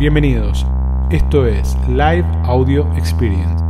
Bienvenidos. Esto es Live Audio Experience.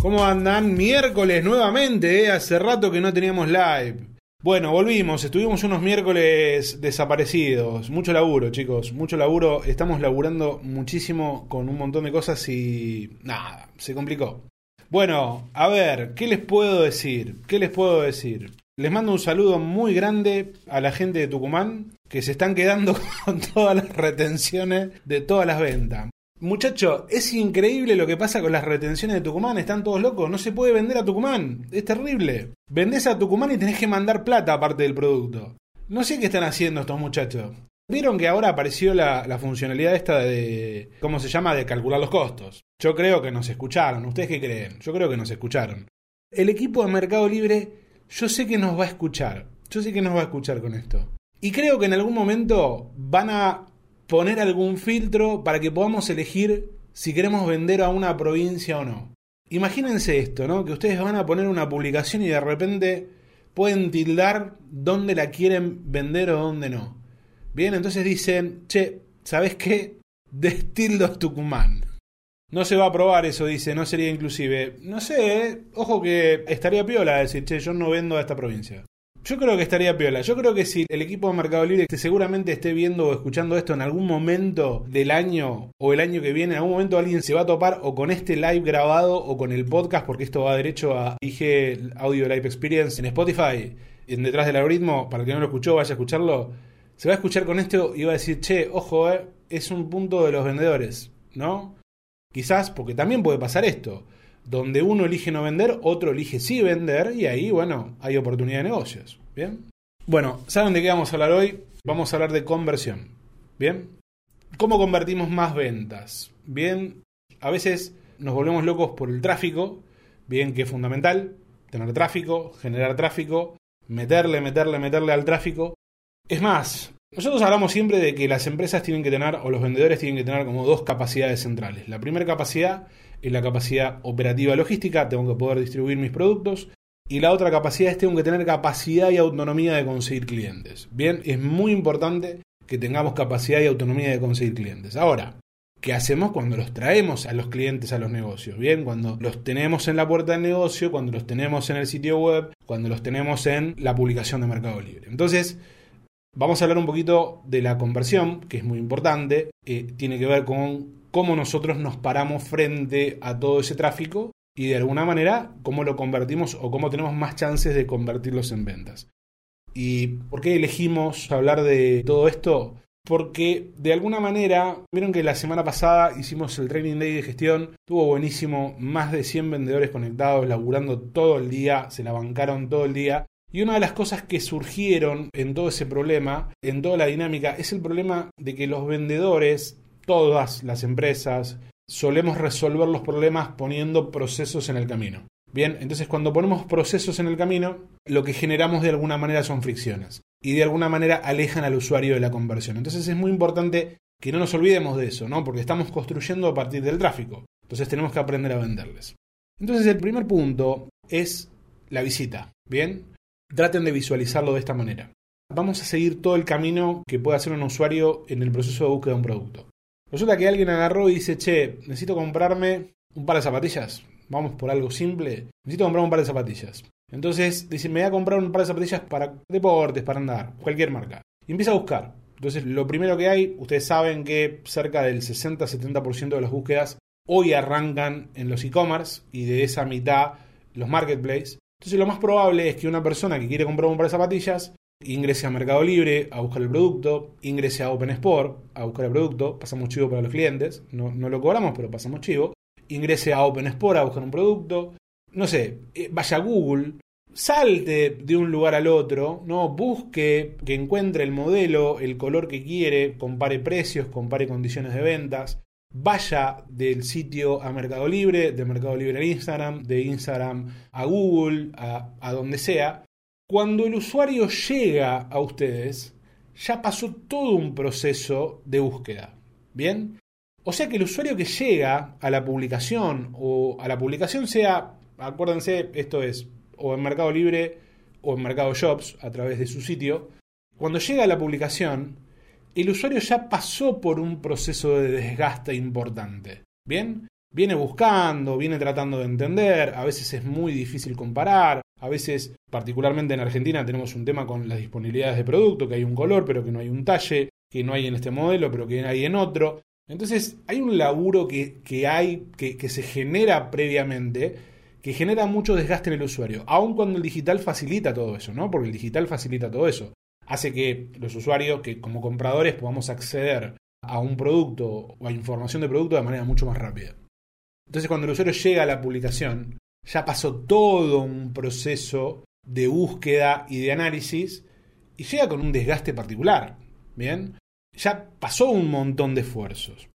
¿Cómo andan? Miércoles nuevamente, ¿eh? hace rato que no teníamos live. Bueno, volvimos, estuvimos unos miércoles desaparecidos. Mucho laburo, chicos, mucho laburo. Estamos laburando muchísimo con un montón de cosas y nada, se complicó. Bueno, a ver, ¿qué les puedo decir? ¿Qué les puedo decir? Les mando un saludo muy grande a la gente de Tucumán que se están quedando con todas las retenciones de todas las ventas. Muchacho, es increíble lo que pasa con las retenciones de Tucumán, están todos locos, no se puede vender a Tucumán, es terrible. Vendés a Tucumán y tenés que mandar plata aparte del producto. No sé qué están haciendo estos muchachos. Vieron que ahora apareció la, la funcionalidad esta de, ¿cómo se llama?, de calcular los costos. Yo creo que nos escucharon, ¿ustedes qué creen? Yo creo que nos escucharon. El equipo de Mercado Libre, yo sé que nos va a escuchar, yo sé que nos va a escuchar con esto. Y creo que en algún momento van a poner algún filtro para que podamos elegir si queremos vender a una provincia o no. Imagínense esto, ¿no? Que ustedes van a poner una publicación y de repente pueden tildar dónde la quieren vender o dónde no. Bien, entonces dicen, che, ¿sabes qué? Destildos Tucumán. No se va a probar eso, dice, no sería inclusive. No sé, ¿eh? ojo que estaría piola decir, che, yo no vendo a esta provincia. Yo creo que estaría piola. Yo creo que si el equipo de Mercado Libre que seguramente esté viendo o escuchando esto en algún momento del año o el año que viene, en algún momento alguien se va a topar o con este live grabado o con el podcast, porque esto va derecho a IG Audio Live Experience en Spotify, en detrás del algoritmo, para el que no lo escuchó, vaya a escucharlo. Se va a escuchar con esto y va a decir, che, ojo, eh, es un punto de los vendedores, ¿no? Quizás, porque también puede pasar esto donde uno elige no vender, otro elige sí vender y ahí, bueno, hay oportunidad de negocios. ¿Bien? Bueno, ¿saben de qué vamos a hablar hoy? Vamos a hablar de conversión. ¿Bien? ¿Cómo convertimos más ventas? Bien, a veces nos volvemos locos por el tráfico, bien que es fundamental, tener tráfico, generar tráfico, meterle, meterle, meterle al tráfico. Es más, nosotros hablamos siempre de que las empresas tienen que tener, o los vendedores tienen que tener como dos capacidades centrales. La primera capacidad es la capacidad operativa logística, tengo que poder distribuir mis productos. Y la otra capacidad es tengo que tener capacidad y autonomía de conseguir clientes. Bien, es muy importante que tengamos capacidad y autonomía de conseguir clientes. Ahora, ¿qué hacemos cuando los traemos a los clientes a los negocios? Bien, cuando los tenemos en la puerta del negocio, cuando los tenemos en el sitio web, cuando los tenemos en la publicación de Mercado Libre. Entonces, Vamos a hablar un poquito de la conversión, que es muy importante. Eh, tiene que ver con cómo nosotros nos paramos frente a todo ese tráfico y de alguna manera cómo lo convertimos o cómo tenemos más chances de convertirlos en ventas. ¿Y por qué elegimos hablar de todo esto? Porque de alguna manera, vieron que la semana pasada hicimos el Training Day de gestión, estuvo buenísimo, más de 100 vendedores conectados, laburando todo el día, se la bancaron todo el día. Y una de las cosas que surgieron en todo ese problema, en toda la dinámica, es el problema de que los vendedores, todas las empresas, solemos resolver los problemas poniendo procesos en el camino. Bien, entonces cuando ponemos procesos en el camino, lo que generamos de alguna manera son fricciones y de alguna manera alejan al usuario de la conversión. Entonces es muy importante que no nos olvidemos de eso, ¿no? Porque estamos construyendo a partir del tráfico. Entonces tenemos que aprender a venderles. Entonces el primer punto es la visita, ¿bien? Traten de visualizarlo de esta manera. Vamos a seguir todo el camino que puede hacer un usuario en el proceso de búsqueda de un producto. Resulta que alguien agarró y dice, che, necesito comprarme un par de zapatillas. Vamos por algo simple. Necesito comprar un par de zapatillas. Entonces dice, me voy a comprar un par de zapatillas para deportes, para andar, cualquier marca. Y empieza a buscar. Entonces lo primero que hay, ustedes saben que cerca del 60-70% de las búsquedas hoy arrancan en los e-commerce y de esa mitad los marketplaces. Entonces lo más probable es que una persona que quiere comprar un par de zapatillas ingrese a Mercado Libre a buscar el producto, ingrese a Open Sport a buscar el producto, pasamos chivo para los clientes, no, no lo cobramos, pero pasamos chivo, ingrese a Open Sport a buscar un producto, no sé, eh, vaya a Google, salte de un lugar al otro, no busque que encuentre el modelo, el color que quiere, compare precios, compare condiciones de ventas, vaya del sitio a Mercado Libre, de Mercado Libre a Instagram, de Instagram a Google, a, donde sea. Cuando el usuario llega a ustedes, ya pasó todo un proceso de búsqueda. ¿Bien? O sea que el usuario que llega a la publicación o a la publicación sea, acuérdense, esto es o en Mercado Libre o en Mercado Shops a través de su sitio, cuando llega a la publicación, el usuario ya pasó por un proceso de desgaste importante. ¿Bien? Viene buscando, viene tratando de entender, a veces es muy difícil comparar, a veces, particularmente en Argentina, tenemos un tema con las disponibilidades de producto, que hay un color pero que no hay un talle, que no hay en este modelo pero que hay en otro. Entonces hay un laburo que, que hay, que, que se genera previamente, que genera mucho desgaste en el usuario, aun cuando el digital facilita todo eso, ¿no? Porque el digital facilita todo eso. Hace que los usuarios, que como compradores podamos acceder a un producto o a información de producto de manera mucho más rápida. Entonces cuando el usuario llega a la publicación, ya pasó todo un proceso de búsqueda y de análisis y llega con un desgaste particular. Bien, ya pasó un montón de esfuerzos.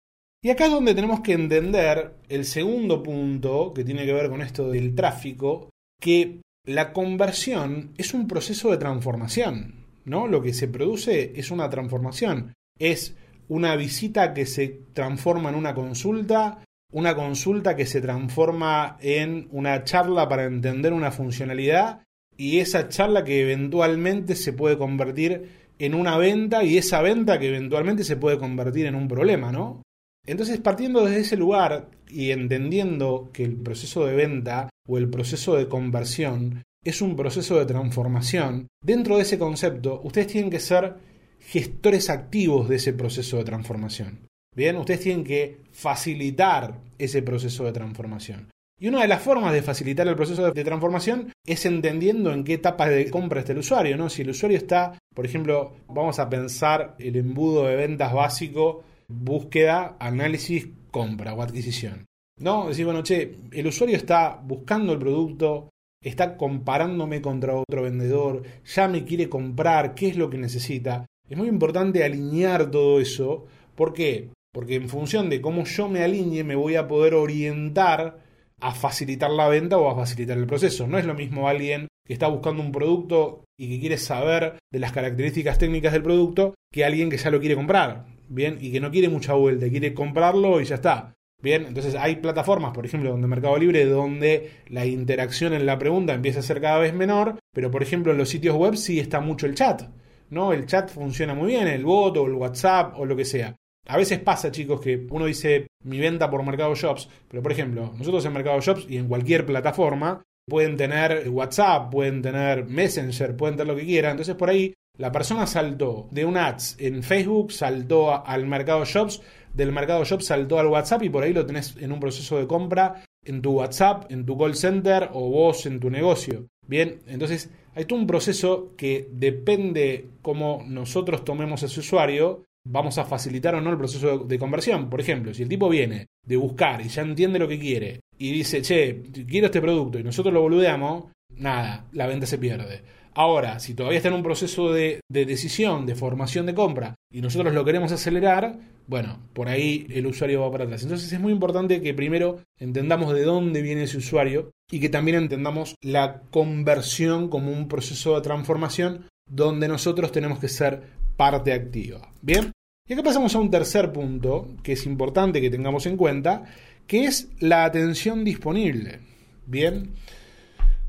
Y acá es donde tenemos que entender el segundo punto que tiene que ver con esto del tráfico, que la conversión es un proceso de transformación, ¿no? Lo que se produce es una transformación, es una visita que se transforma en una consulta, una consulta que se transforma en una charla para entender una funcionalidad y esa charla que eventualmente se puede convertir en una venta y esa venta que eventualmente se puede convertir en un problema, ¿no? Entonces, partiendo desde ese lugar y entendiendo que el proceso de venta o el proceso de conversión es un proceso de transformación, dentro de ese concepto, ustedes tienen que ser gestores activos de ese proceso de transformación. Bien, ustedes tienen que facilitar ese proceso de transformación. Y una de las formas de facilitar el proceso de transformación es entendiendo en qué etapa de compra está el usuario, ¿no? Si el usuario está, por ejemplo, vamos a pensar el embudo de ventas básico, búsqueda, análisis, compra o adquisición. ¿No? Decir, bueno, che, el usuario está buscando el producto, está comparándome contra otro vendedor, ya me quiere comprar, qué es lo que necesita. Es muy importante alinear todo eso. ¿Por qué? Porque en función de cómo yo me alinee, me voy a poder orientar a facilitar la venta o a facilitar el proceso. No es lo mismo alguien que está buscando un producto y que quiere saber de las características técnicas del producto que alguien que ya lo quiere comprar, ¿bien? Y que no quiere mucha vuelta, quiere comprarlo y ya está. Bien, entonces hay plataformas, por ejemplo, donde Mercado Libre, donde la interacción en la pregunta empieza a ser cada vez menor, pero por ejemplo en los sitios web sí está mucho el chat. ¿no? El chat funciona muy bien, el bot o el WhatsApp o lo que sea. A veces pasa, chicos, que uno dice mi venta por Mercado Shops, pero por ejemplo, nosotros en Mercado Shops y en cualquier plataforma pueden tener WhatsApp, pueden tener Messenger, pueden tener lo que quieran. Entonces por ahí la persona saltó de un ads en Facebook, saltó al Mercado Shops, del Mercado Shops saltó al WhatsApp y por ahí lo tenés en un proceso de compra en tu WhatsApp, en tu call center o vos en tu negocio. Bien, entonces hay todo un proceso que depende cómo nosotros tomemos ese usuario, vamos a facilitar o no el proceso de, conversión. Por ejemplo, si el tipo viene de buscar y ya entiende lo que quiere y dice, che, quiero este producto y nosotros lo boludeamos, nada, la venta se pierde. Ahora, si todavía está en un proceso de, de, decisión, de formación de compra, y nosotros lo queremos acelerar, bueno, por ahí el usuario va para atrás. Entonces es muy importante que primero entendamos de dónde viene ese usuario y que también entendamos la conversión como un proceso de transformación donde nosotros tenemos que ser parte activa. Bien, y acá pasamos a un tercer punto que es importante que tengamos en cuenta, que es la atención disponible. Bien,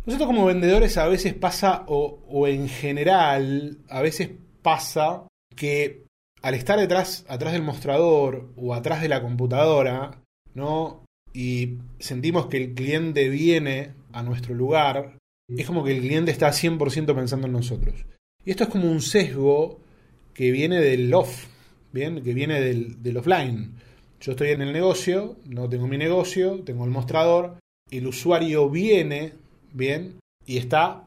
nosotros como vendedores a veces pasa, o, o en general, a veces pasa que al estar detrás, atrás del mostrador o atrás de la computadora, ¿no? Y sentimos que el cliente viene a nuestro lugar, es como que el cliente está 100% pensando en nosotros. Y esto es como un sesgo que viene del off, ¿bien? Que viene del, del offline. Yo estoy en el negocio, no tengo mi negocio, tengo el mostrador, el usuario viene, ¿bien? Y está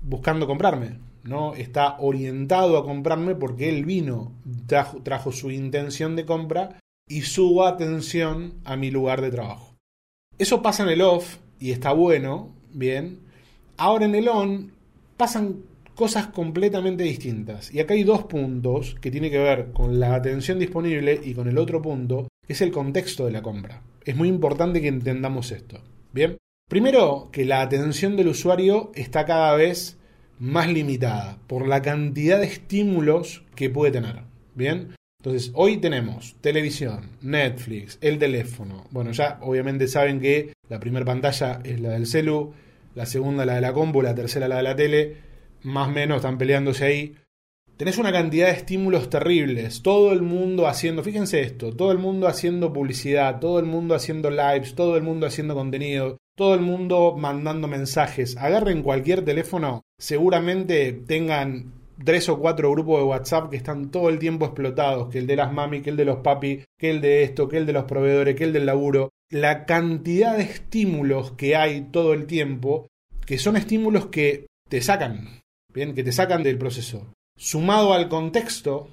buscando comprarme, ¿no? Está orientado a comprarme porque él vino, trajo, su intención de compra y su atención a mi lugar de trabajo. Eso pasa en el off y está bueno, bien. Ahora en el on pasan cosas completamente distintas. Y acá hay dos puntos que tienen que ver con la atención disponible y con el otro punto, que es el contexto de la compra. Es muy importante que entendamos esto. Bien. Primero, que la atención del usuario está cada vez más limitada por la cantidad de estímulos que puede tener. Bien. Entonces, hoy tenemos televisión, Netflix, el teléfono. Bueno, ya obviamente saben que la primera pantalla es la del celu, la segunda la de la compu, la tercera la de la tele. Más o menos están peleándose ahí. Tenés una cantidad de estímulos terribles. Todo el mundo haciendo, fíjense esto, todo el mundo haciendo publicidad, todo el mundo haciendo lives, todo el mundo haciendo contenido, todo el mundo mandando mensajes. Agarren cualquier teléfono, seguramente tengan tres o cuatro grupos de WhatsApp que están todo el tiempo explotados, que el de las mami, que el de los papi, que el de esto, que el de los proveedores, que el del laburo. La cantidad de estímulos que hay todo el tiempo, que son estímulos que te sacan, bien, que te sacan del proceso sumado al contexto,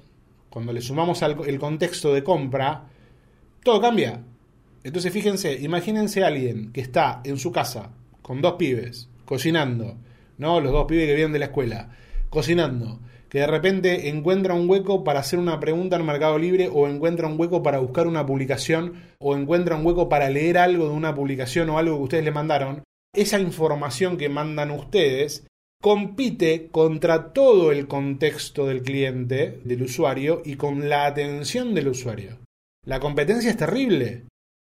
cuando le sumamos al, el contexto de compra, todo cambia. Entonces fíjense, imagínense a alguien que está en su casa con dos pibes, cocinando, ¿no? Los dos pibes que vienen de la escuela, cocinando, que de repente encuentra un hueco para hacer una pregunta en Mercado Libre o encuentra un hueco para buscar una publicación o encuentra un hueco para leer algo de una publicación o algo que ustedes le mandaron. Esa información que mandan ustedes compite contra todo el contexto del cliente, del usuario, y con la atención del usuario. La competencia es terrible.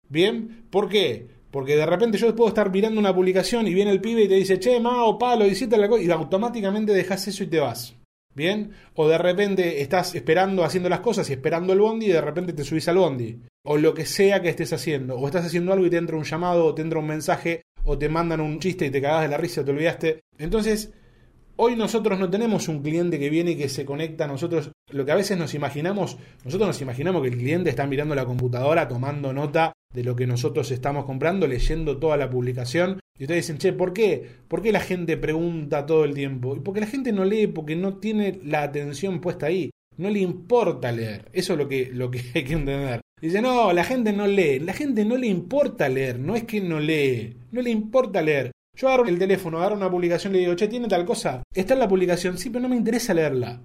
¿Bien? ¿Por qué? Porque de repente yo puedo estar mirando una publicación y viene el pibe y te dice, che, ma o palo, hiciste la cosa, y automáticamente dejas eso y te vas. ¿Bien? O de repente estás esperando haciendo las cosas y esperando el bondi y de repente te subís al bondi. O lo que sea que estés haciendo. O estás haciendo algo y te entra un llamado o te entra un mensaje o te mandan un chiste y te cagás de la risa, te olvidaste. Entonces, Hoy nosotros no tenemos un cliente que viene y que se conecta a nosotros. Lo que a veces nos imaginamos, nosotros nos imaginamos que el cliente está mirando la computadora, tomando nota de lo que nosotros estamos comprando, leyendo toda la publicación. Y ustedes dicen, che, ¿por qué? ¿Por qué la gente pregunta todo el tiempo? Y porque la gente no lee, porque no tiene la atención puesta ahí. No le importa leer. Eso es lo que, lo que hay que entender. Dice, no, la gente no lee. La gente no le importa leer. No es que no lee. No le importa leer. Yo agarro el teléfono, agarro una publicación y le digo, che, ¿tiene tal cosa? Está en la publicación, sí, pero no me interesa leerla.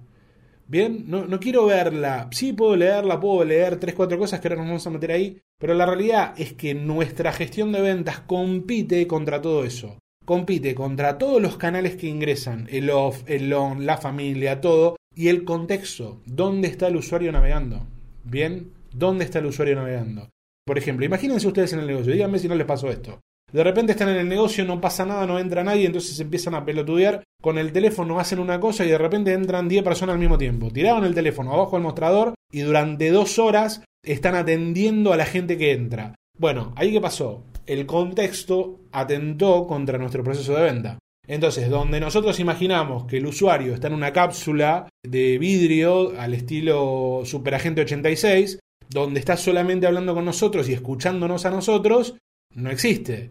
Bien, no, no quiero verla. Sí, puedo leerla, puedo leer tres, cuatro cosas que ahora nos vamos a meter ahí. Pero la realidad es que nuestra gestión de ventas compite contra todo eso. Compite contra todos los canales que ingresan, el off, el on, la familia, todo, y el contexto. ¿Dónde está el usuario navegando? Bien, ¿dónde está el usuario navegando? Por ejemplo, imagínense ustedes en el negocio, díganme si no les pasó esto. De repente están en el negocio, no pasa nada, no entra nadie, entonces empiezan a pelotudear. Con el teléfono hacen una cosa y de repente entran 10 personas al mismo tiempo. Tiraron el teléfono abajo del mostrador y durante dos horas están atendiendo a la gente que entra. Bueno, ahí qué pasó. El contexto atentó contra nuestro proceso de venta. Entonces, donde nosotros imaginamos que el usuario está en una cápsula de vidrio al estilo Superagente 86, donde está solamente hablando con nosotros y escuchándonos a nosotros, no existe.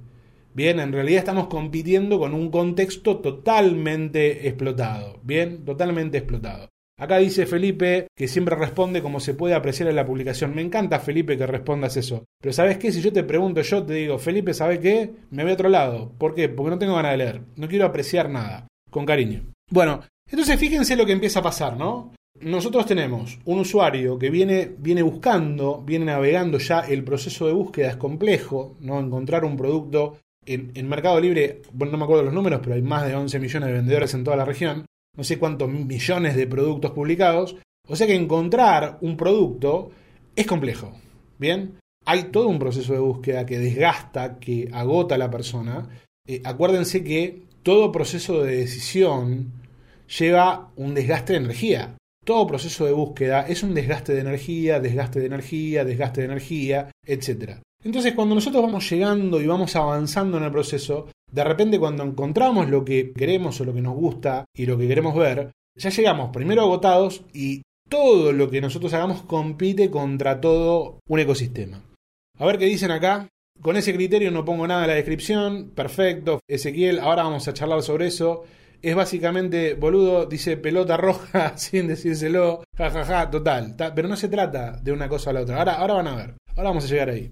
Bien, en realidad estamos compitiendo con un contexto totalmente explotado. Bien, totalmente explotado. Acá dice Felipe que siempre responde como se puede apreciar en la publicación. Me encanta, Felipe, que respondas eso. Pero ¿sabes qué? Si yo te pregunto, yo te digo, Felipe, ¿sabe qué? Me voy a otro lado. ¿Por qué? Porque no tengo ganas de leer. No quiero apreciar nada. Con cariño. Bueno, entonces fíjense lo que empieza a pasar, ¿no? Nosotros tenemos un usuario que viene, viene buscando, viene navegando ya, el proceso de búsqueda es complejo, ¿no? Encontrar un producto en, Mercado Libre, bueno, no me acuerdo los números, pero hay más de 11 millones de vendedores en toda la región, no sé cuántos millones de productos publicados, o sea que encontrar un producto es complejo, ¿bien? Hay todo un proceso de búsqueda que desgasta, que agota a la persona. Eh, acuérdense que todo proceso de decisión lleva un desgaste de energía. Todo proceso de búsqueda es un desgaste de energía, desgaste de energía, desgaste de energía, etc. Entonces cuando nosotros vamos llegando y vamos avanzando en el proceso, de repente cuando encontramos lo que queremos o lo que nos gusta y lo que queremos ver, ya llegamos primero agotados y todo lo que nosotros hagamos compite contra todo un ecosistema. A ver qué dicen acá. Con ese criterio no pongo nada en la descripción. Perfecto. Ezequiel, ahora vamos a charlar sobre eso. Es básicamente, boludo, dice pelota roja sin decírselo. Jajaja, ja, ja, total. Pero no se trata de una cosa a la otra. Ahora, ahora van a ver. Ahora vamos a llegar ahí.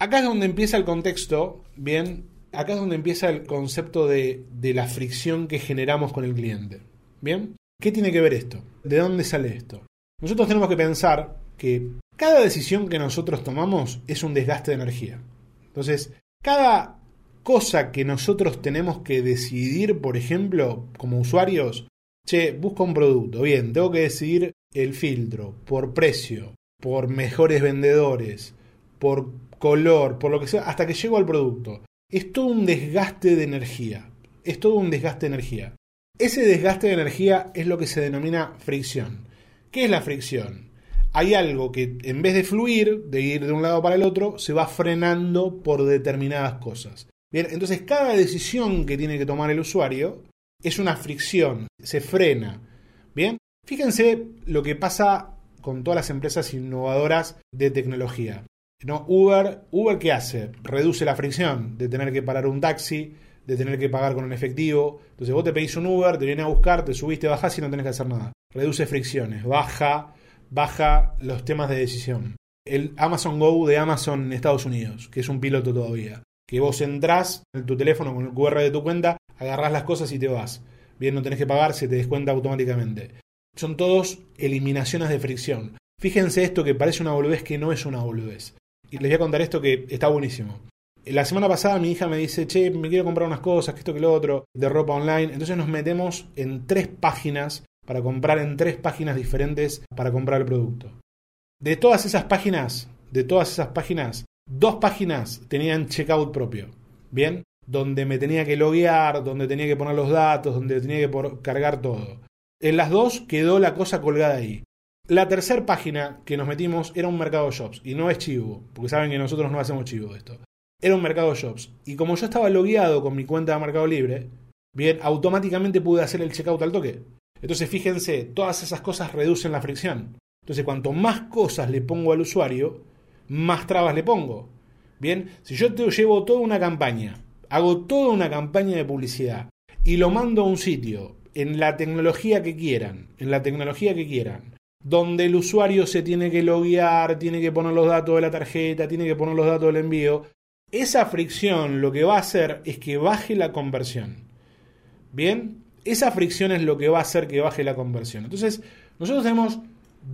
Acá es donde empieza el contexto, bien, acá es donde empieza el concepto de, de la fricción que generamos con el cliente. ¿Bien? ¿Qué tiene que ver esto? ¿De dónde sale esto? Nosotros tenemos que pensar que cada decisión que nosotros tomamos es un desgaste de energía. Entonces, cada cosa que nosotros tenemos que decidir, por ejemplo, como usuarios, che, busco un producto, bien, tengo que decidir el filtro por precio, por mejores vendedores, por color, por lo que sea, hasta que llego al producto. Es todo un desgaste de energía. Es todo un desgaste de energía. Ese desgaste de energía es lo que se denomina fricción. ¿Qué es la fricción? Hay algo que en vez de fluir, de ir de un lado para el otro, se va frenando por determinadas cosas. Bien, entonces cada decisión que tiene que tomar el usuario es una fricción, se frena. Bien, fíjense lo que pasa con todas las empresas innovadoras de tecnología. ¿No? Uber, Uber ¿qué hace? Reduce la fricción de tener que parar un taxi, de tener que pagar con un efectivo. Entonces vos te pedís un Uber, te viene a buscar, te subiste, bajás y no tenés que hacer nada. Reduce fricciones, baja, baja los temas de decisión. El Amazon Go de Amazon en Estados Unidos, que es un piloto todavía. Que vos entrás en tu teléfono con el QR de tu cuenta, agarrás las cosas y te vas. Bien, no tenés que pagar, se te descuenta automáticamente. Son todos eliminaciones de fricción. Fíjense esto que parece una boludez que no es una boludez. Y les voy a contar esto que está buenísimo. La semana pasada mi hija me dice, che, me quiero comprar unas cosas, que esto, que lo otro, de ropa online. Entonces nos metemos en tres páginas para comprar en tres páginas diferentes para comprar el producto. De todas esas páginas, de todas esas páginas, dos páginas tenían checkout propio. Bien, donde me tenía que loguear, donde tenía que poner los datos, donde tenía que cargar todo. En las dos quedó la cosa colgada ahí. La tercera página que nos metimos era un mercado shops y no es chivo, porque saben que nosotros no hacemos chivo esto era un Mercado Shops. Y como yo estaba logueado con mi cuenta de Mercado Libre, bien, automáticamente pude hacer el checkout al toque. Entonces fíjense, todas esas cosas reducen la fricción. Entonces cuanto más cosas le pongo al usuario, más trabas le pongo. Bien, si yo te llevo toda una campaña, hago toda una campaña de publicidad y lo mando a un sitio en la tecnología que quieran, en la tecnología que quieran, donde el usuario se tiene que loguear, tiene que poner los datos de la tarjeta, tiene que poner los datos del envío, esa fricción lo que va a hacer es que baje la conversión. Bien, esa fricción es lo que va a hacer que baje la conversión. Entonces, nosotros tenemos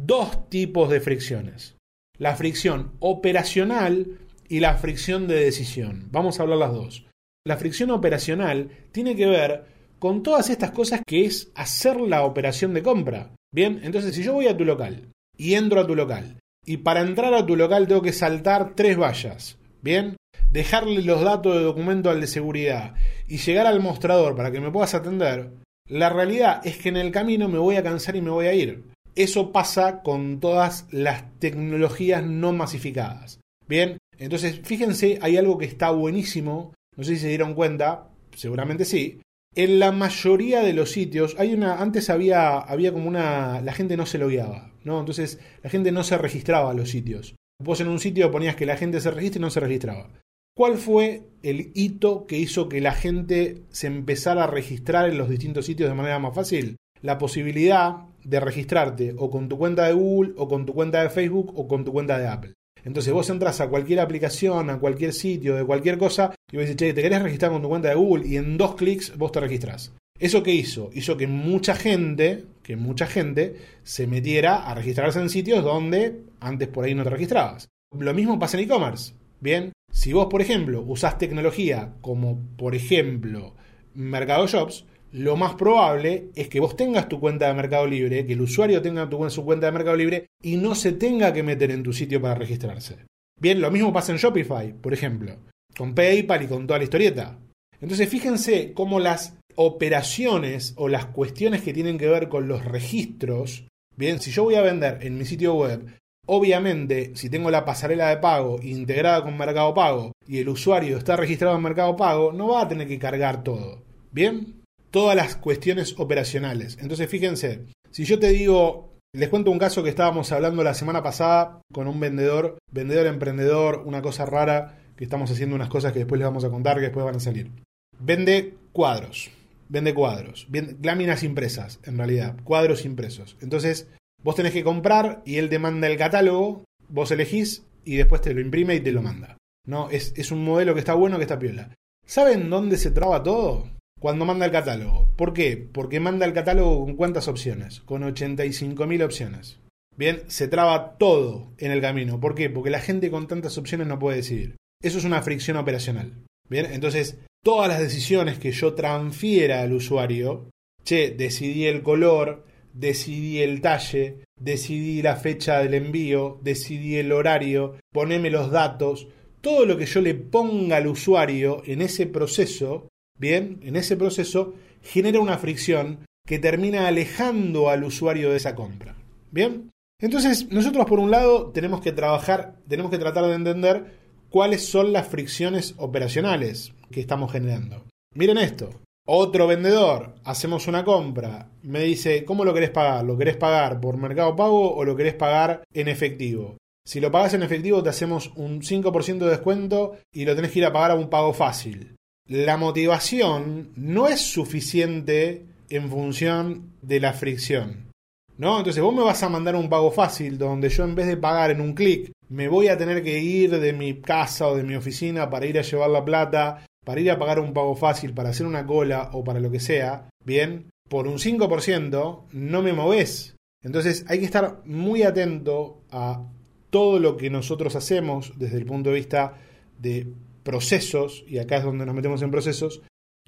dos tipos de fricciones. La fricción operacional y la fricción de decisión. Vamos a hablar las dos. La fricción operacional tiene que ver con todas estas cosas que es hacer la operación de compra. Bien, entonces si yo voy a tu local y entro a tu local y para entrar a tu local tengo que saltar tres vallas. Bien, dejarle los datos de documento al de seguridad y llegar al mostrador para que me puedas atender, la realidad es que en el camino me voy a cansar y me voy a ir. Eso pasa con todas las tecnologías no masificadas. Bien, entonces fíjense, hay algo que está buenísimo, no sé si se dieron cuenta, seguramente sí. En la mayoría de los sitios hay una antes había había como una la gente no se logueaba, ¿no? Entonces la gente no se registraba a los sitios. Vos en un sitio ponías que la gente se registre y no se registraba. ¿Cuál fue el hito que hizo que la gente se empezara a registrar en los distintos sitios de manera más fácil? La posibilidad de registrarte o con tu cuenta de Google, o con tu cuenta de Facebook, o con tu cuenta de Apple. Entonces vos entras a cualquier aplicación, a cualquier sitio, de cualquier cosa, y vos decís, che, te querés registrar con tu cuenta de Google, y en dos clics vos te registrás. ¿Eso qué hizo? Hizo que mucha gente, que mucha gente se metiera a registrarse en sitios donde antes por ahí no te registrabas. Lo mismo pasa en e-commerce. Bien, si vos, por ejemplo, usás tecnología como, por ejemplo, Mercado Shops, lo más probable es que vos tengas tu cuenta de Mercado Libre, que el usuario tenga su cuenta de Mercado Libre y no se tenga que meter en tu sitio para registrarse. Bien, lo mismo pasa en Shopify, por ejemplo, con PayPal y con toda la historieta. Entonces fíjense cómo las operaciones o las cuestiones que tienen que ver con los registros, bien, si yo voy a vender en mi sitio web Obviamente, si tengo la pasarela de pago integrada con Mercado Pago y el usuario está registrado en Mercado Pago, no va a tener que cargar todo. ¿Bien? Todas las cuestiones operacionales. Entonces, fíjense, si yo te digo, les cuento un caso que estábamos hablando la semana pasada con un vendedor, vendedor emprendedor, una cosa rara, que estamos haciendo unas cosas que después les vamos a contar, que después van a salir. Vende cuadros, vende cuadros, láminas impresas, en realidad, cuadros impresos. Entonces, Vos tenés que comprar y él te manda el catálogo, vos elegís y después te lo imprime y te lo manda. No, es, es un modelo que está bueno, que está piola. ¿Saben dónde se traba todo? Cuando manda el catálogo. ¿Por qué? Porque manda el catálogo con cuántas opciones? Con 85.000 opciones. Bien, se traba todo en el camino. ¿Por qué? Porque la gente con tantas opciones no puede decidir. Eso es una fricción operacional. Bien, entonces todas las decisiones que yo transfiera al usuario, che, decidí el color, decidí el talle, decidí la fecha del envío, decidí el horario, poneme los datos, todo lo que yo le ponga al usuario en ese proceso, bien, en ese proceso genera una fricción que termina alejando al usuario de esa compra. Bien, entonces nosotros por un lado tenemos que trabajar, tenemos que tratar de entender cuáles son las fricciones operacionales que estamos generando. Miren esto, otro vendedor, hacemos una compra, me dice, ¿cómo lo querés pagar? ¿Lo querés pagar por mercado pago o lo querés pagar en efectivo? Si lo pagas en efectivo te hacemos un 5% de descuento y lo tenés que ir a pagar a un pago fácil. La motivación no es suficiente en función de la fricción. ¿No? Entonces vos me vas a mandar un pago fácil donde yo en vez de pagar en un clic me voy a tener que ir de mi casa o de mi oficina para ir a llevar la plata para ir a pagar un pago fácil, para hacer una cola o para lo que sea, bien, por un 5% no me moves. Entonces hay que estar muy atento a todo lo que nosotros hacemos desde el punto de vista de procesos, y acá es donde nos metemos en procesos,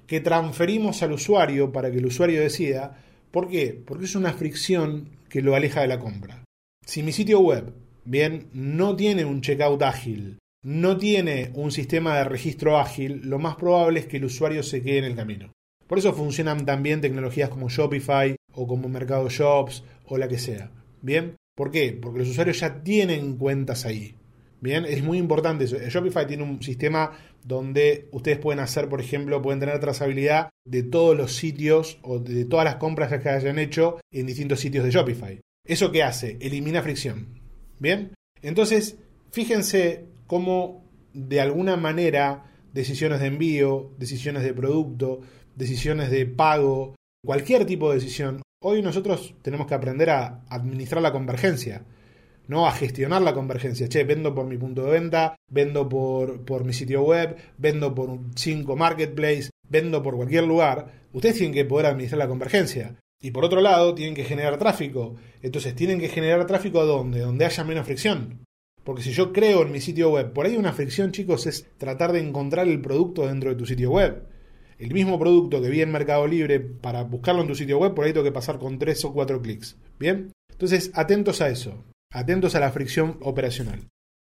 que transferimos al usuario para que el usuario decida. ¿Por qué? Porque es una fricción que lo aleja de la compra. Si mi sitio web, bien, no tiene un checkout ágil, no tiene un sistema de registro ágil, lo más probable es que el usuario se quede en el camino. Por eso funcionan también tecnologías como Shopify o como Mercado Shops o la que sea. ¿Bien? ¿Por qué? Porque los usuarios ya tienen cuentas ahí. Bien, es muy importante eso. Shopify tiene un sistema donde ustedes pueden hacer, por ejemplo, pueden tener trazabilidad de todos los sitios o de todas las compras que hayan hecho en distintos sitios de Shopify. ¿Eso qué hace? Elimina fricción. Bien, entonces, fíjense cómo de alguna manera decisiones de envío, decisiones de producto, decisiones de pago, cualquier tipo de decisión, hoy nosotros tenemos que aprender a administrar la convergencia, no a gestionar la convergencia. Che, vendo por mi punto de venta, vendo por, por mi sitio web, vendo por un 5 marketplace, vendo por cualquier lugar. Ustedes tienen que poder administrar la convergencia. Y por otro lado, tienen que generar tráfico. Entonces, tienen que generar tráfico a dónde? Donde haya menos fricción. Porque si yo creo en mi sitio web, por ahí una fricción, chicos, es tratar de encontrar el producto dentro de tu sitio web. El mismo producto que vi en Mercado Libre para buscarlo en tu sitio web, por ahí tengo que pasar con tres o cuatro clics. ¿Bien? Entonces, atentos a eso. Atentos a la fricción operacional.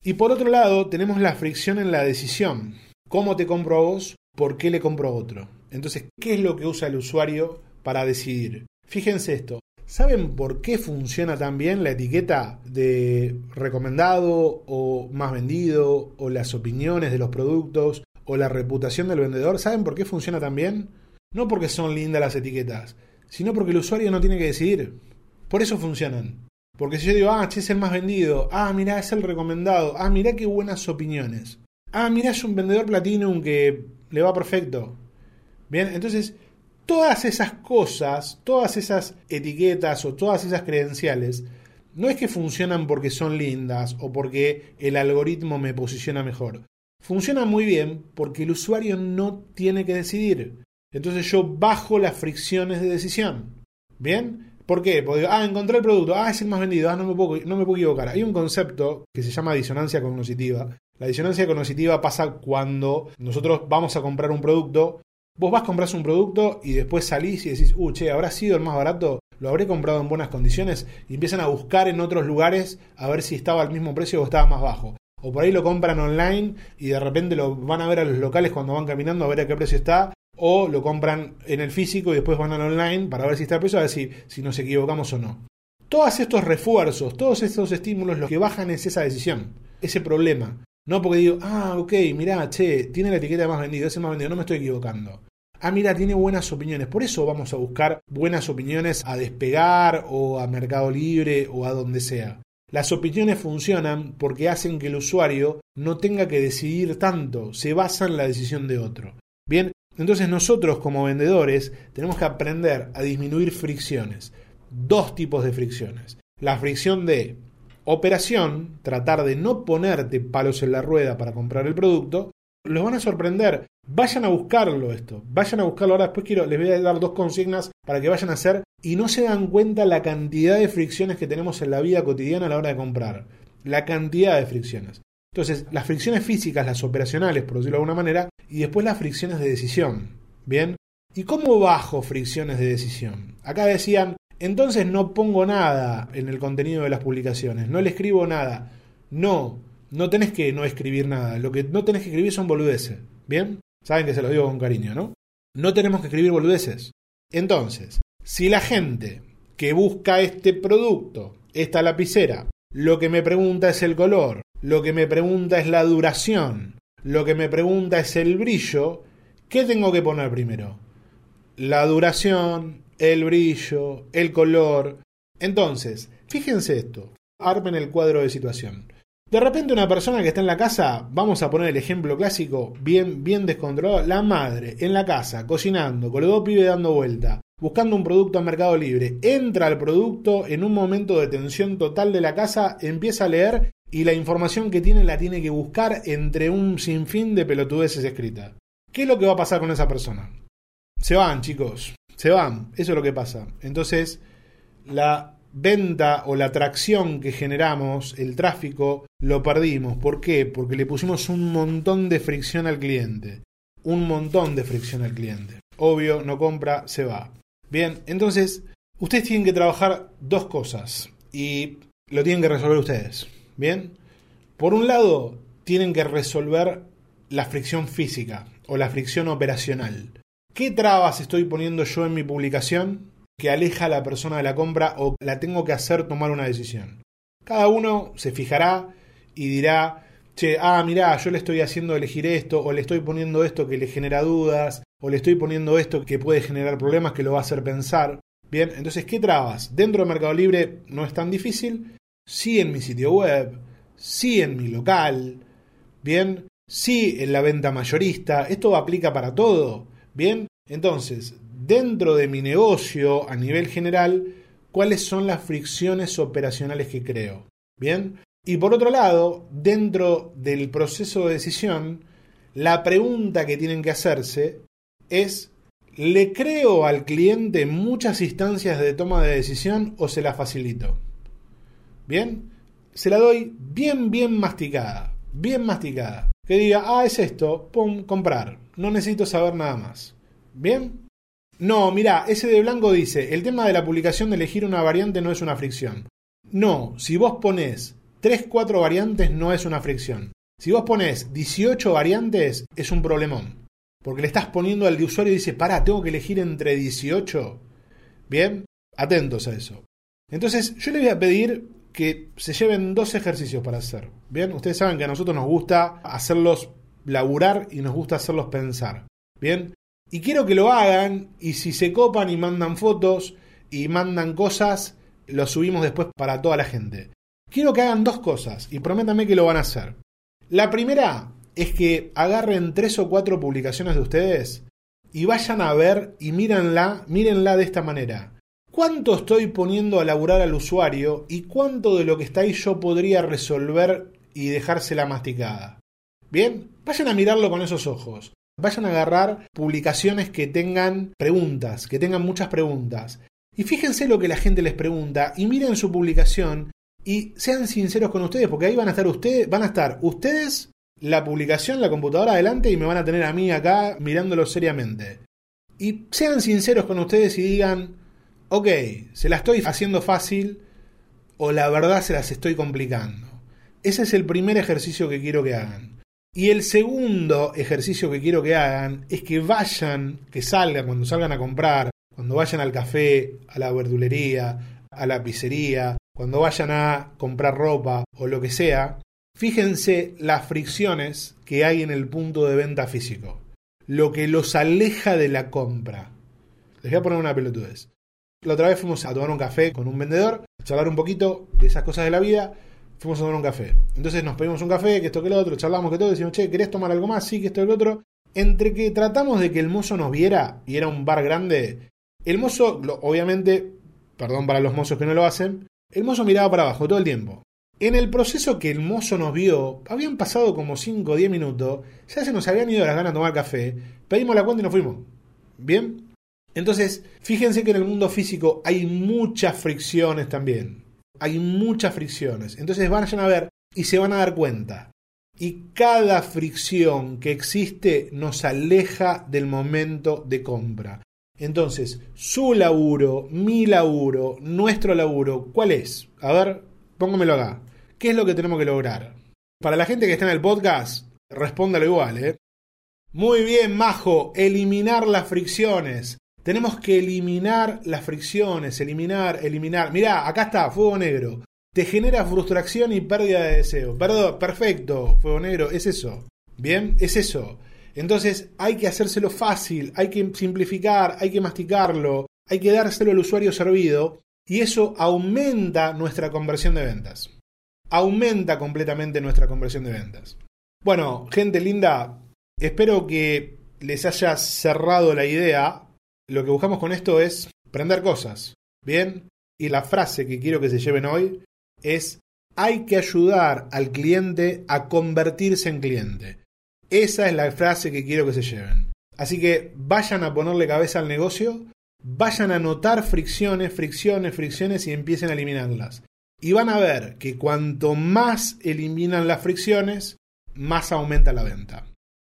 Y por otro lado, tenemos la fricción en la decisión. ¿Cómo te compro a vos? ¿Por qué le compro a otro? Entonces, ¿qué es lo que usa el usuario para decidir? Fíjense esto. ¿Saben por qué funciona tan bien la etiqueta de recomendado o más vendido o las opiniones de los productos o la reputación del vendedor? ¿Saben por qué funciona tan bien? No porque son lindas las etiquetas, sino porque el usuario no tiene que decidir. Por eso funcionan. Porque si yo digo, ah, che es el más vendido, ah, mira, es el recomendado, ah, mira qué buenas opiniones, ah, mira, es un vendedor platino que le va perfecto. Bien, entonces todas esas cosas, todas esas etiquetas o todas esas credenciales, no es que funcionan porque son lindas o porque el algoritmo me posiciona mejor. Funcionan muy bien porque el usuario no tiene que decidir. Entonces yo bajo las fricciones de decisión. ¿Bien? ¿Por qué? Porque, ah, encontré el producto, ah, es el más vendido, ah, no me, puedo, no me puedo equivocar. Hay un concepto que se llama disonancia cognitiva. La disonancia cognitiva pasa cuando nosotros vamos a comprar un producto Vos vas, compras un producto y después salís y decís, uh, che, ¿habrá sido el más barato? ¿Lo habré comprado en buenas condiciones? Y empiezan a buscar en otros lugares a ver si estaba al mismo precio o estaba más bajo. O por ahí lo compran online y de repente lo van a ver a los locales cuando van caminando a ver a qué precio está. O lo compran en el físico y después van al online para ver si está el precio, a ver si, si nos equivocamos o no. Todos estos refuerzos, todos estos estímulos, lo que bajan es esa decisión, ese problema. No porque digo, ah, ok, mirá, che, tiene la etiqueta más vendido, ese más vendido, no me estoy equivocando. Ah, mira, tiene buenas opiniones. Por eso vamos a buscar buenas opiniones a despegar o a Mercado Libre o a donde sea. Las opiniones funcionan porque hacen que el usuario no tenga que decidir tanto, se basa en la decisión de otro. Bien, entonces nosotros como vendedores tenemos que aprender a disminuir fricciones. Dos tipos de fricciones. La fricción de operación, tratar de no ponerte palos en la rueda para comprar el producto, los van a sorprender. Vayan a buscarlo esto, vayan a buscarlo ahora. Después quiero, les voy a dar dos consignas para que vayan a hacer y no se dan cuenta la cantidad de fricciones que tenemos en la vida cotidiana a la hora de comprar. La cantidad de fricciones. Entonces, las fricciones físicas, las operacionales, por decirlo de alguna manera, y después las fricciones de decisión. ¿Bien? ¿Y cómo bajo fricciones de decisión? Acá decían, entonces no pongo nada en el contenido de las publicaciones, no le escribo nada. No, no tenés que no escribir nada, lo que no tenés que escribir son boludeces, ¿bien? Saben que se lo digo con cariño, ¿no? No tenemos que escribir boludeces. Entonces, si la gente que busca este producto, esta lapicera, lo que me pregunta es el color, lo que me pregunta es la duración, lo que me pregunta es el brillo, ¿qué tengo que poner primero? La duración, el brillo, el color. Entonces, fíjense esto, armen el cuadro de situación. De repente una persona que está en la casa, vamos a poner el ejemplo clásico, bien, bien descontrolado, la madre en la casa, cocinando, con los dos pibes dando vuelta, buscando un producto en Mercado Libre, entra al producto en un momento de tensión total de la casa, empieza a leer y la información que tiene la tiene que buscar entre un sinfín de pelotudeces escritas. ¿Qué es lo que va a pasar con esa persona? Se van, chicos, se van, eso es lo que pasa. Entonces, la venta o la atracción que generamos, el tráfico, lo perdimos. ¿Por qué? Porque le pusimos un montón de fricción al cliente. Un montón de fricción al cliente. Obvio, no compra, se va. Bien, entonces, ustedes tienen que trabajar dos cosas y lo tienen que resolver ustedes. Bien, por un lado, tienen que resolver la fricción física o la fricción operacional. ¿Qué trabas estoy poniendo yo en mi publicación que aleja a la persona de la compra o la tengo que hacer tomar una decisión? Cada uno se fijará y dirá, che, ah, mirá, yo le estoy haciendo elegir esto, o le estoy poniendo esto que le genera dudas, o le estoy poniendo esto que puede generar problemas, que lo va a hacer pensar. Bien, entonces, ¿qué trabas? Dentro de Mercado Libre no es tan difícil, sí en mi sitio web, sí en mi local, bien, sí en la venta mayorista, esto aplica para todo, bien, entonces, dentro de mi negocio a nivel general, ¿cuáles son las fricciones operacionales que creo? Bien, y por otro lado, dentro del proceso de decisión, la pregunta que tienen que hacerse es, ¿le creo al cliente muchas instancias de toma de decisión o se la facilito? Bien, se la doy bien, bien masticada, bien masticada. Que diga, ah, es esto, pum, comprar. No necesito saber nada más. ¿Bien? No, mira, ese de blanco dice, el tema de la publicación de elegir una variante no es una fricción. No, si vos pones 3, 4 variantes no es una fricción. Si vos pones 18 variantes es un problemón. Porque le estás poniendo al usuario y dice, pará, tengo que elegir entre 18. Bien, atentos a eso. Entonces, yo le voy a pedir que se lleven dos ejercicios para hacer. Bien, ustedes saben que a nosotros nos gusta hacerlos laburar y nos gusta hacerlos pensar. Bien, y quiero que lo hagan y si se copan y mandan fotos y mandan cosas, lo subimos después para toda la gente. Quiero que hagan dos cosas y prométanme que lo van a hacer. La primera es que agarren tres o cuatro publicaciones de ustedes y vayan a ver y mírenla, mírenla de esta manera cuánto estoy poniendo a laburar al usuario y cuánto de lo que está ahí yo podría resolver y dejársela masticada. Bien, vayan a mirarlo con esos ojos. Vayan a agarrar publicaciones que tengan preguntas, que tengan muchas preguntas. Y fíjense lo que la gente les pregunta y miren su publicación y sean sinceros con ustedes, porque ahí van a estar ustedes, van a estar ustedes, la publicación, la computadora adelante y me van a tener a mí acá mirándolo seriamente. Y sean sinceros con ustedes y digan, ok, se la estoy haciendo fácil o la verdad se las estoy complicando. Ese es el primer ejercicio que quiero que hagan. Y el segundo ejercicio que quiero que hagan es que vayan, que salgan, cuando salgan a comprar, cuando vayan al café, a la verdulería, a la pizzería, cuando vayan a comprar ropa o lo que sea, fíjense las fricciones que hay en el punto de venta físico. Lo que los aleja de la compra. Les voy a poner una pelotudez. La otra vez fuimos a tomar un café con un vendedor, a charlar un poquito de esas cosas de la vida. Fuimos a tomar un café. Entonces nos pedimos un café, que esto que lo otro, charlamos que todo, decimos, che, ¿querés tomar algo más? Sí, que esto que lo otro. Entre que tratamos de que el mozo nos viera y era un bar grande, el mozo, obviamente, perdón para los mozos que no lo hacen, el mozo miraba para abajo todo el tiempo. En el proceso que el mozo nos vio, habían pasado como 5 o 10 minutos, ya se nos habían ido las ganas de tomar café, pedimos la cuenta y nos fuimos. ¿Bien? Entonces, fíjense que en el mundo físico hay muchas fricciones también. Hay muchas fricciones. Entonces vayan a ver y se van a dar cuenta. Y cada fricción que existe nos aleja del momento de compra. Entonces, su laburo, mi laburo, nuestro laburo, ¿cuál es? A ver, póngamelo acá. ¿Qué es lo que tenemos que lograr? Para la gente que está en el podcast, respóndalo igual, ¿eh? Muy bien, Majo, eliminar las fricciones. Tenemos que eliminar las fricciones, eliminar, eliminar. Mirá, acá está, fuego negro. Te genera frustración y pérdida de deseo. Perdón, perfecto, fuego negro, es eso. Bien, es eso. Entonces hay que hacérselo fácil, hay que simplificar, hay que masticarlo, hay que dárselo al usuario servido y eso aumenta nuestra conversión de ventas. Aumenta completamente nuestra conversión de ventas. Bueno, gente linda, espero que les haya cerrado la idea. Lo que buscamos con esto es prender cosas. ¿Bien? Y la frase que quiero que se lleven hoy es hay que ayudar al cliente a convertirse en cliente. Esa es la frase que quiero que se lleven. Así que vayan a ponerle cabeza al negocio, vayan a notar fricciones, fricciones, fricciones y empiecen a eliminarlas. Y van a ver que cuanto más eliminan las fricciones, más aumenta la venta.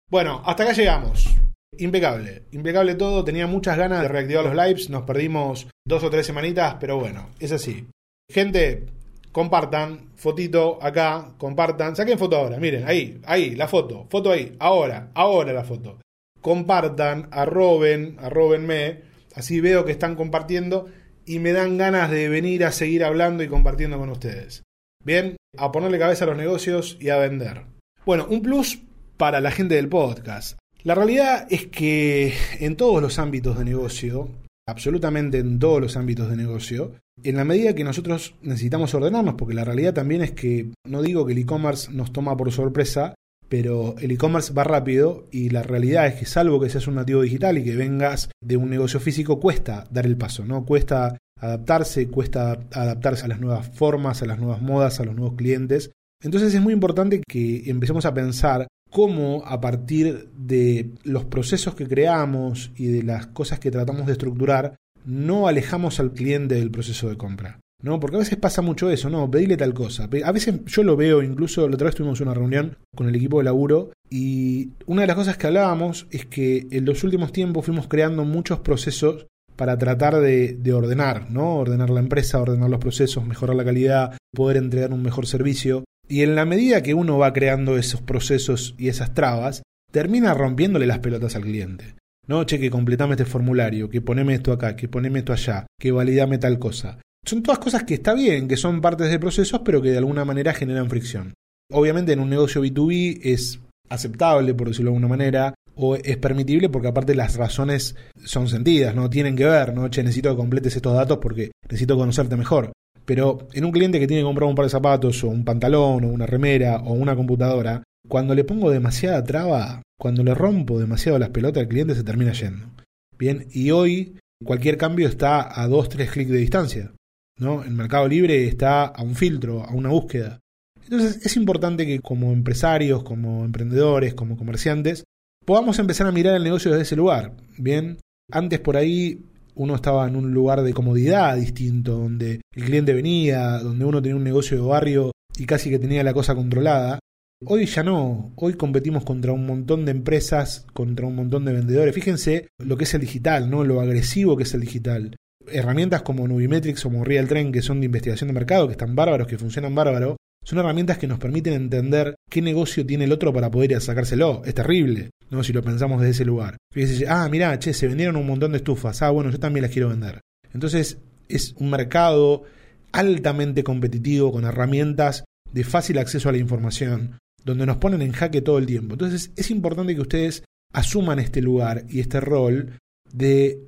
Bueno, hasta acá llegamos. Impecable, impecable todo. Tenía muchas ganas de reactivar los lives. Nos perdimos dos o tres semanitas, pero bueno, es así. Gente, compartan, fotito acá, compartan, saquen foto ahora, miren, ahí, ahí, la foto, foto ahí, ahora, ahora la foto. Compartan, arroben, arrobenme, así veo que están compartiendo y me dan ganas de venir a seguir hablando y compartiendo con ustedes. Bien, a ponerle cabeza a los negocios y a vender. Bueno, un plus para la gente del podcast. La realidad es que en todos los ámbitos de negocio, absolutamente en todos los ámbitos de negocio, en la medida que nosotros necesitamos ordenarnos, porque la realidad también es que no digo que el e-commerce nos toma por sorpresa, pero el e-commerce va rápido y la realidad es que salvo que seas un nativo digital y que vengas de un negocio físico, cuesta dar el paso, ¿no? Cuesta adaptarse, cuesta adaptarse a las nuevas formas, a las nuevas modas, a los nuevos clientes. Entonces es muy importante que empecemos a pensar cómo a partir de los procesos que creamos y de las cosas que tratamos de estructurar, no alejamos al cliente del proceso de compra. ¿no? Porque a veces pasa mucho eso, ¿no? Pedirle tal cosa. A veces yo lo veo, incluso la otra vez tuvimos una reunión con el equipo de laburo y una de las cosas que hablábamos es que en los últimos tiempos fuimos creando muchos procesos para tratar de, de, ordenar, ¿no? Ordenar la empresa, ordenar los procesos, mejorar la calidad, poder entregar un mejor servicio. Y en la medida que uno va creando esos procesos y esas trabas, termina rompiéndole las pelotas al cliente. No, che, que completame este formulario, que poneme esto acá, que poneme esto allá, que validame tal cosa. Son todas cosas que está bien, que son partes de procesos, pero que de alguna manera generan fricción. Obviamente en un negocio B2B es aceptable, por decirlo de alguna manera, o es permitible porque aparte las razones son sentidas, no tienen que ver, no, che, necesito que completes estos datos porque necesito conocerte mejor. Pero en un cliente que tiene que comprar un par de zapatos o un pantalón o una remera o una computadora, cuando le pongo demasiada traba, cuando le rompo demasiado las pelotas, el cliente se termina yendo. Bien, y hoy cualquier cambio está a dos, tres clics de distancia. ¿no? El mercado libre está a un filtro, a una búsqueda. Entonces es importante que como empresarios, como emprendedores, como comerciantes, podamos empezar a mirar el negocio desde ese lugar. Bien, antes por ahí uno estaba en un lugar de comodidad distinto, donde el cliente venía, donde uno tenía un negocio de barrio y casi que tenía la cosa controlada. Hoy ya no, hoy competimos contra un montón de empresas, contra un montón de vendedores. Fíjense lo que es el digital, ¿no? Lo agresivo que es el digital. Herramientas como Nubimetrics o como Realtrend, que son de investigación de mercado, que están bárbaros, que funcionan bárbaro, son herramientas que nos permiten entender qué negocio tiene el otro para poder ir a sacárselo. Es terrible, ¿no? Si lo pensamos desde ese lugar. Ah, mira, che, se vendieron un montón de estufas. Ah, bueno, yo también las quiero vender. Entonces, es un mercado altamente competitivo con herramientas de fácil acceso a la información, donde nos ponen en jaque todo el tiempo. Entonces es importante que ustedes asuman este lugar y este rol de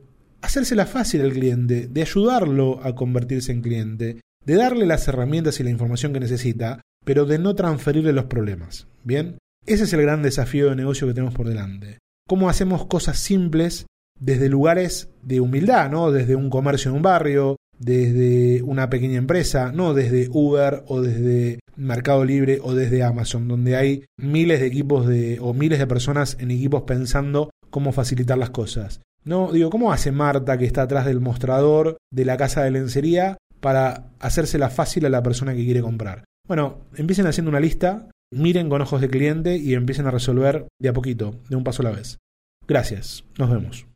hacérsela fácil al cliente, de ayudarlo a convertirse en cliente, de darle las herramientas y la información que necesita, pero de no transferirle los problemas. ¿Bien? Ese es el gran desafío de negocio que tenemos por delante. ¿Cómo hacemos cosas simples desde lugares de humildad, ¿no? Desde un comercio en un barrio, desde una pequeña empresa, no desde Uber o desde Mercado Libre o desde Amazon, donde hay miles de equipos de, o miles de personas en equipos pensando cómo facilitar las cosas. No, digo, ¿cómo hace Marta que está atrás del mostrador de la casa de lencería para hacérsela fácil a la persona que quiere comprar? Bueno, empiecen haciendo una lista, miren con ojos de cliente y empiecen a resolver de a poquito, de un paso a la vez. Gracias, nos vemos.